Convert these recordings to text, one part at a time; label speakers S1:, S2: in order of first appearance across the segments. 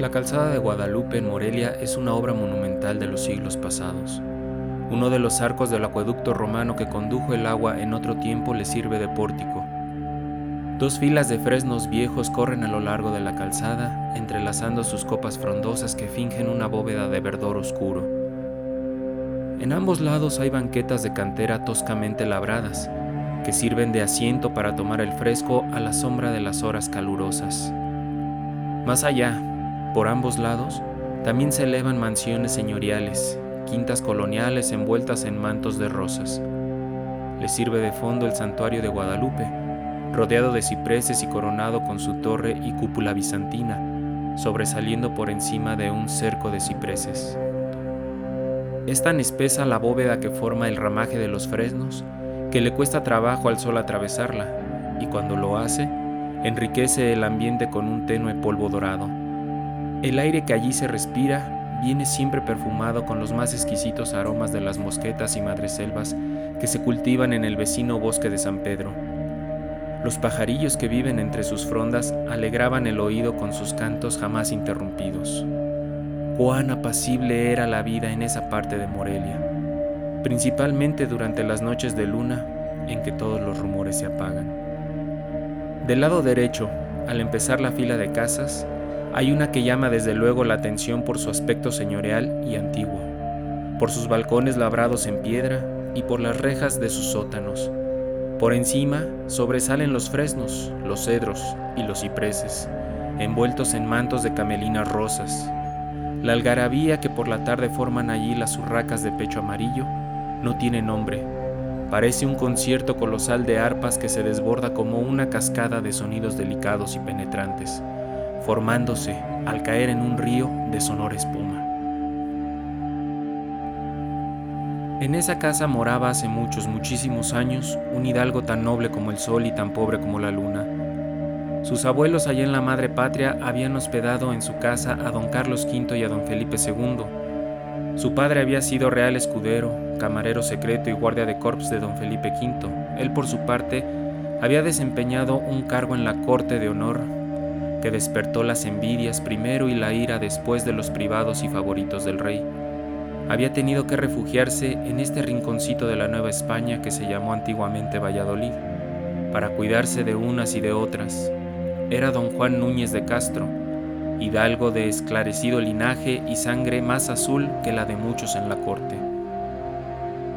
S1: La calzada de Guadalupe en Morelia es una obra monumental de los siglos pasados. Uno de los arcos del acueducto romano que condujo el agua en otro tiempo le sirve de pórtico. Dos filas de fresnos viejos corren a lo largo de la calzada, entrelazando sus copas frondosas que fingen una bóveda de verdor oscuro. En ambos lados hay banquetas de cantera toscamente labradas, que sirven de asiento para tomar el fresco a la sombra de las horas calurosas. Más allá, por ambos lados, también se elevan mansiones señoriales, quintas coloniales envueltas en mantos de rosas. Le sirve de fondo el santuario de Guadalupe, rodeado de cipreses y coronado con su torre y cúpula bizantina, sobresaliendo por encima de un cerco de cipreses. Es tan espesa la bóveda que forma el ramaje de los fresnos que le cuesta trabajo al sol atravesarla, y cuando lo hace, enriquece el ambiente con un tenue polvo dorado. El aire que allí se respira viene siempre perfumado con los más exquisitos aromas de las mosquetas y madreselvas que se cultivan en el vecino bosque de San Pedro. Los pajarillos que viven entre sus frondas alegraban el oído con sus cantos jamás interrumpidos. Cuán apacible era la vida en esa parte de Morelia, principalmente durante las noches de luna en que todos los rumores se apagan. Del lado derecho, al empezar la fila de casas, hay una que llama desde luego la atención por su aspecto señorial y antiguo, por sus balcones labrados en piedra y por las rejas de sus sótanos. Por encima sobresalen los fresnos, los cedros y los cipreses, envueltos en mantos de camelinas rosas. La algarabía que por la tarde forman allí las urracas de pecho amarillo no tiene nombre. Parece un concierto colosal de arpas que se desborda como una cascada de sonidos delicados y penetrantes formándose al caer en un río de sonora espuma. En esa casa moraba hace muchos, muchísimos años un hidalgo tan noble como el sol y tan pobre como la luna. Sus abuelos allá en la madre patria habían hospedado en su casa a don Carlos V y a don Felipe II. Su padre había sido real escudero, camarero secreto y guardia de corps de don Felipe V. Él por su parte había desempeñado un cargo en la corte de honor que despertó las envidias primero y la ira después de los privados y favoritos del rey. Había tenido que refugiarse en este rinconcito de la Nueva España que se llamó antiguamente Valladolid, para cuidarse de unas y de otras. Era don Juan Núñez de Castro, hidalgo de esclarecido linaje y sangre más azul que la de muchos en la corte.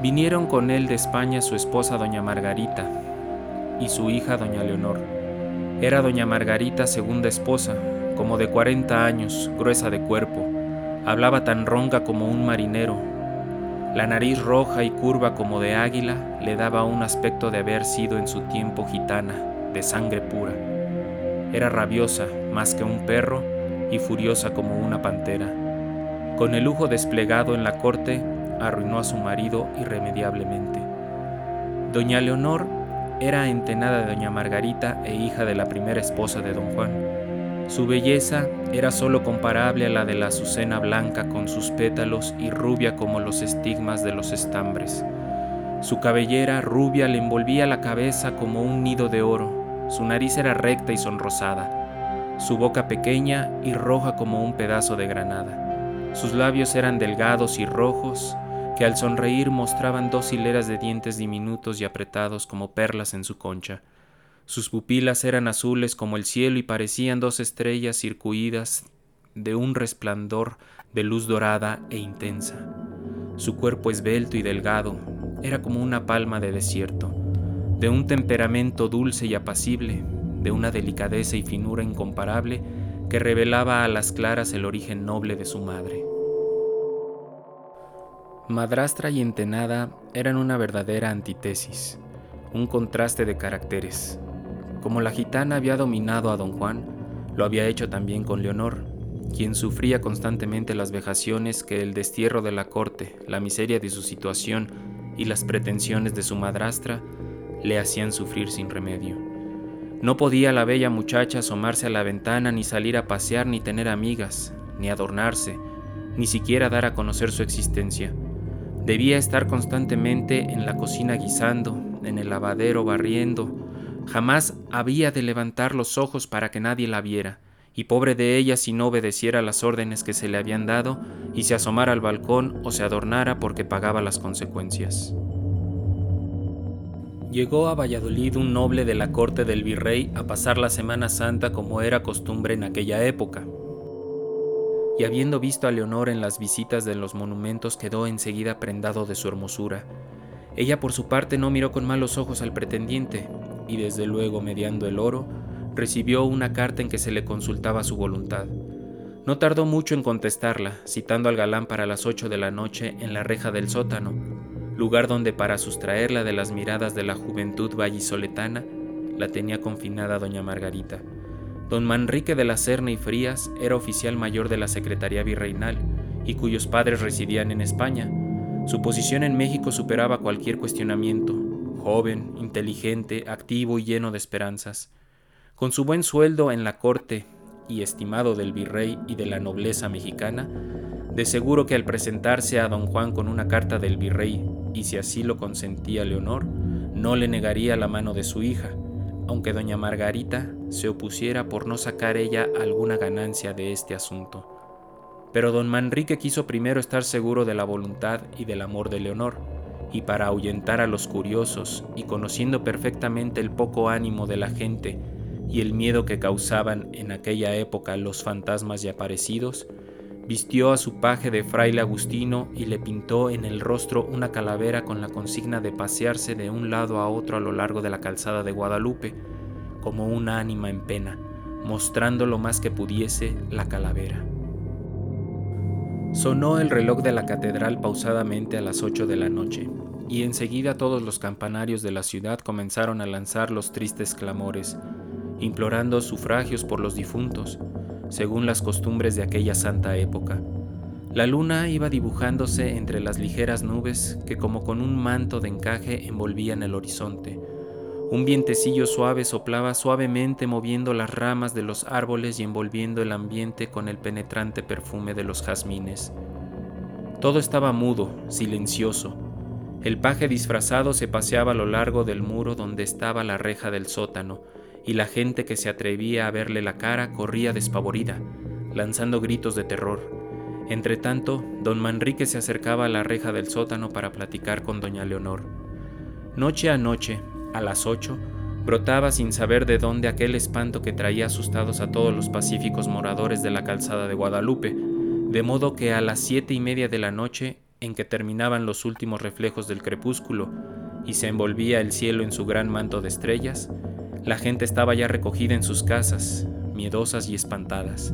S1: Vinieron con él de España su esposa doña Margarita y su hija doña Leonor era doña Margarita segunda esposa, como de 40 años, gruesa de cuerpo. Hablaba tan ronca como un marinero. La nariz roja y curva como de águila le daba un aspecto de haber sido en su tiempo gitana, de sangre pura. Era rabiosa más que un perro y furiosa como una pantera. Con el lujo desplegado en la corte, arruinó a su marido irremediablemente. Doña Leonor era entenada de doña Margarita e hija de la primera esposa de don Juan. Su belleza era sólo comparable a la de la azucena blanca con sus pétalos y rubia como los estigmas de los estambres. Su cabellera rubia le envolvía la cabeza como un nido de oro, su nariz era recta y sonrosada, su boca pequeña y roja como un pedazo de granada. Sus labios eran delgados y rojos, que al sonreír mostraban dos hileras de dientes diminutos y apretados como perlas en su concha. Sus pupilas eran azules como el cielo y parecían dos estrellas circuidas de un resplandor de luz dorada e intensa. Su cuerpo esbelto y delgado era como una palma de desierto, de un temperamento dulce y apacible, de una delicadeza y finura incomparable que revelaba a las claras el origen noble de su madre. Madrastra y entenada eran una verdadera antítesis, un contraste de caracteres. Como la gitana había dominado a don Juan, lo había hecho también con Leonor, quien sufría constantemente las vejaciones que el destierro de la corte, la miseria de su situación y las pretensiones de su madrastra le hacían sufrir sin remedio. No podía la bella muchacha asomarse a la ventana, ni salir a pasear, ni tener amigas, ni adornarse, ni siquiera dar a conocer su existencia. Debía estar constantemente en la cocina guisando, en el lavadero barriendo. Jamás había de levantar los ojos para que nadie la viera, y pobre de ella si no obedeciera las órdenes que se le habían dado y se asomara al balcón o se adornara porque pagaba las consecuencias. Llegó a Valladolid un noble de la corte del virrey a pasar la Semana Santa como era costumbre en aquella época. Y habiendo visto a Leonor en las visitas de los monumentos quedó enseguida prendado de su hermosura. Ella por su parte no miró con malos ojos al pretendiente, y desde luego mediando el oro, recibió una carta en que se le consultaba su voluntad. No tardó mucho en contestarla, citando al galán para las ocho de la noche en la reja del sótano, lugar donde para sustraerla de las miradas de la juventud vallisoletana la tenía confinada doña Margarita. Don Manrique de la Serna y Frías era oficial mayor de la Secretaría Virreinal y cuyos padres residían en España. Su posición en México superaba cualquier cuestionamiento. Joven, inteligente, activo y lleno de esperanzas. Con su buen sueldo en la corte y estimado del virrey y de la nobleza mexicana, de seguro que al presentarse a don Juan con una carta del virrey, y si así lo consentía Leonor, no le negaría la mano de su hija, aunque doña Margarita se opusiera por no sacar ella alguna ganancia de este asunto. Pero don Manrique quiso primero estar seguro de la voluntad y del amor de Leonor, y para ahuyentar a los curiosos y conociendo perfectamente el poco ánimo de la gente y el miedo que causaban en aquella época los fantasmas y aparecidos, vistió a su paje de fraile Agustino y le pintó en el rostro una calavera con la consigna de pasearse de un lado a otro a lo largo de la calzada de Guadalupe, como una ánima en pena, mostrando lo más que pudiese la calavera. Sonó el reloj de la catedral pausadamente a las ocho de la noche, y enseguida todos los campanarios de la ciudad comenzaron a lanzar los tristes clamores, implorando sufragios por los difuntos, según las costumbres de aquella santa época. La luna iba dibujándose entre las ligeras nubes que como con un manto de encaje envolvían el horizonte. Un vientecillo suave soplaba suavemente moviendo las ramas de los árboles y envolviendo el ambiente con el penetrante perfume de los jazmines. Todo estaba mudo, silencioso. El paje disfrazado se paseaba a lo largo del muro donde estaba la reja del sótano, y la gente que se atrevía a verle la cara corría despavorida, lanzando gritos de terror. Entretanto, don Manrique se acercaba a la reja del sótano para platicar con doña Leonor. Noche a noche, a las ocho, brotaba sin saber de dónde aquel espanto que traía asustados a todos los pacíficos moradores de la calzada de Guadalupe, de modo que a las siete y media de la noche, en que terminaban los últimos reflejos del crepúsculo y se envolvía el cielo en su gran manto de estrellas, la gente estaba ya recogida en sus casas, miedosas y espantadas.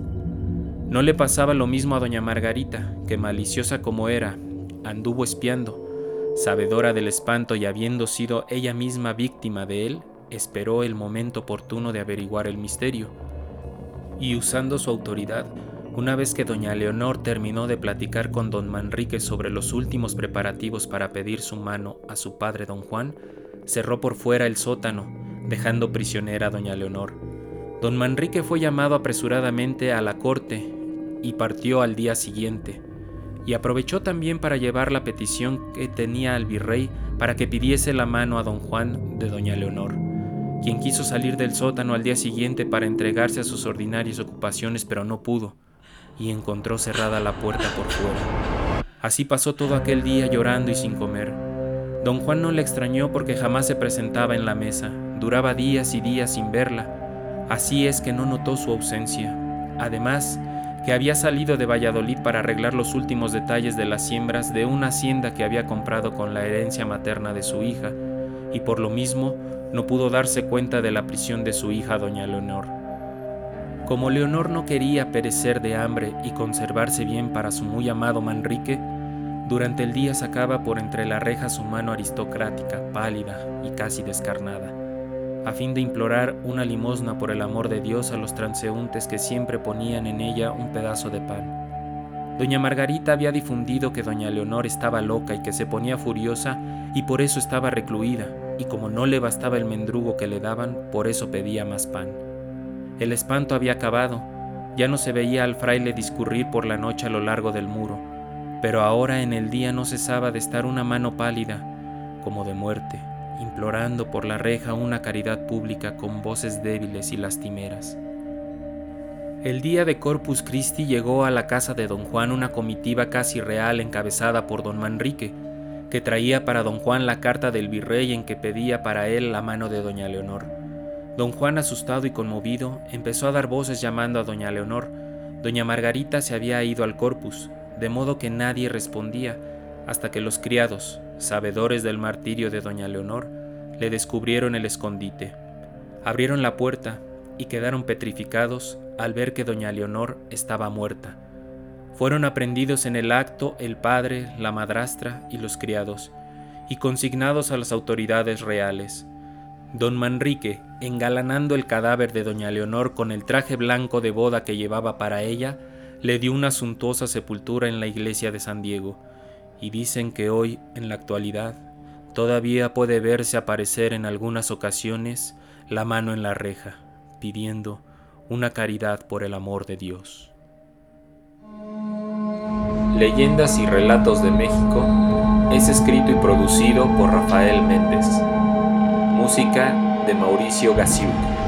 S1: No le pasaba lo mismo a doña Margarita, que maliciosa como era, anduvo espiando, sabedora del espanto y habiendo sido ella misma víctima de él, esperó el momento oportuno de averiguar el misterio. Y usando su autoridad, una vez que doña Leonor terminó de platicar con don Manrique sobre los últimos preparativos para pedir su mano a su padre don Juan, cerró por fuera el sótano dejando prisionera a doña Leonor. Don Manrique fue llamado apresuradamente a la corte y partió al día siguiente, y aprovechó también para llevar la petición que tenía al virrey para que pidiese la mano a don Juan de doña Leonor, quien quiso salir del sótano al día siguiente para entregarse a sus ordinarias ocupaciones, pero no pudo, y encontró cerrada la puerta por fuera. Así pasó todo aquel día llorando y sin comer. Don Juan no le extrañó porque jamás se presentaba en la mesa, Duraba días y días sin verla, así es que no notó su ausencia. Además, que había salido de Valladolid para arreglar los últimos detalles de las siembras de una hacienda que había comprado con la herencia materna de su hija, y por lo mismo no pudo darse cuenta de la prisión de su hija doña Leonor. Como Leonor no quería perecer de hambre y conservarse bien para su muy amado Manrique, durante el día sacaba por entre la reja su mano aristocrática, pálida y casi descarnada a fin de implorar una limosna por el amor de Dios a los transeúntes que siempre ponían en ella un pedazo de pan. Doña Margarita había difundido que doña Leonor estaba loca y que se ponía furiosa y por eso estaba recluida, y como no le bastaba el mendrugo que le daban, por eso pedía más pan. El espanto había acabado, ya no se veía al fraile discurrir por la noche a lo largo del muro, pero ahora en el día no cesaba de estar una mano pálida, como de muerte, implorando por la reja una caridad pública con voces débiles y lastimeras. El día de Corpus Christi llegó a la casa de don Juan una comitiva casi real encabezada por don Manrique, que traía para don Juan la carta del virrey en que pedía para él la mano de doña Leonor. Don Juan, asustado y conmovido, empezó a dar voces llamando a doña Leonor. Doña Margarita se había ido al corpus, de modo que nadie respondía, hasta que los criados, sabedores del martirio de doña Leonor, le descubrieron el escondite. Abrieron la puerta y quedaron petrificados al ver que doña Leonor estaba muerta. Fueron aprendidos en el acto el padre, la madrastra y los criados, y consignados a las autoridades reales. Don Manrique, engalanando el cadáver de doña Leonor con el traje blanco de boda que llevaba para ella, le dio una suntuosa sepultura en la iglesia de San Diego, y dicen que hoy, en la actualidad, todavía puede verse aparecer en algunas ocasiones la mano en la reja, pidiendo una caridad por el amor de Dios. Leyendas y Relatos de México es escrito y producido por Rafael Méndez. Música de Mauricio Gaciuc.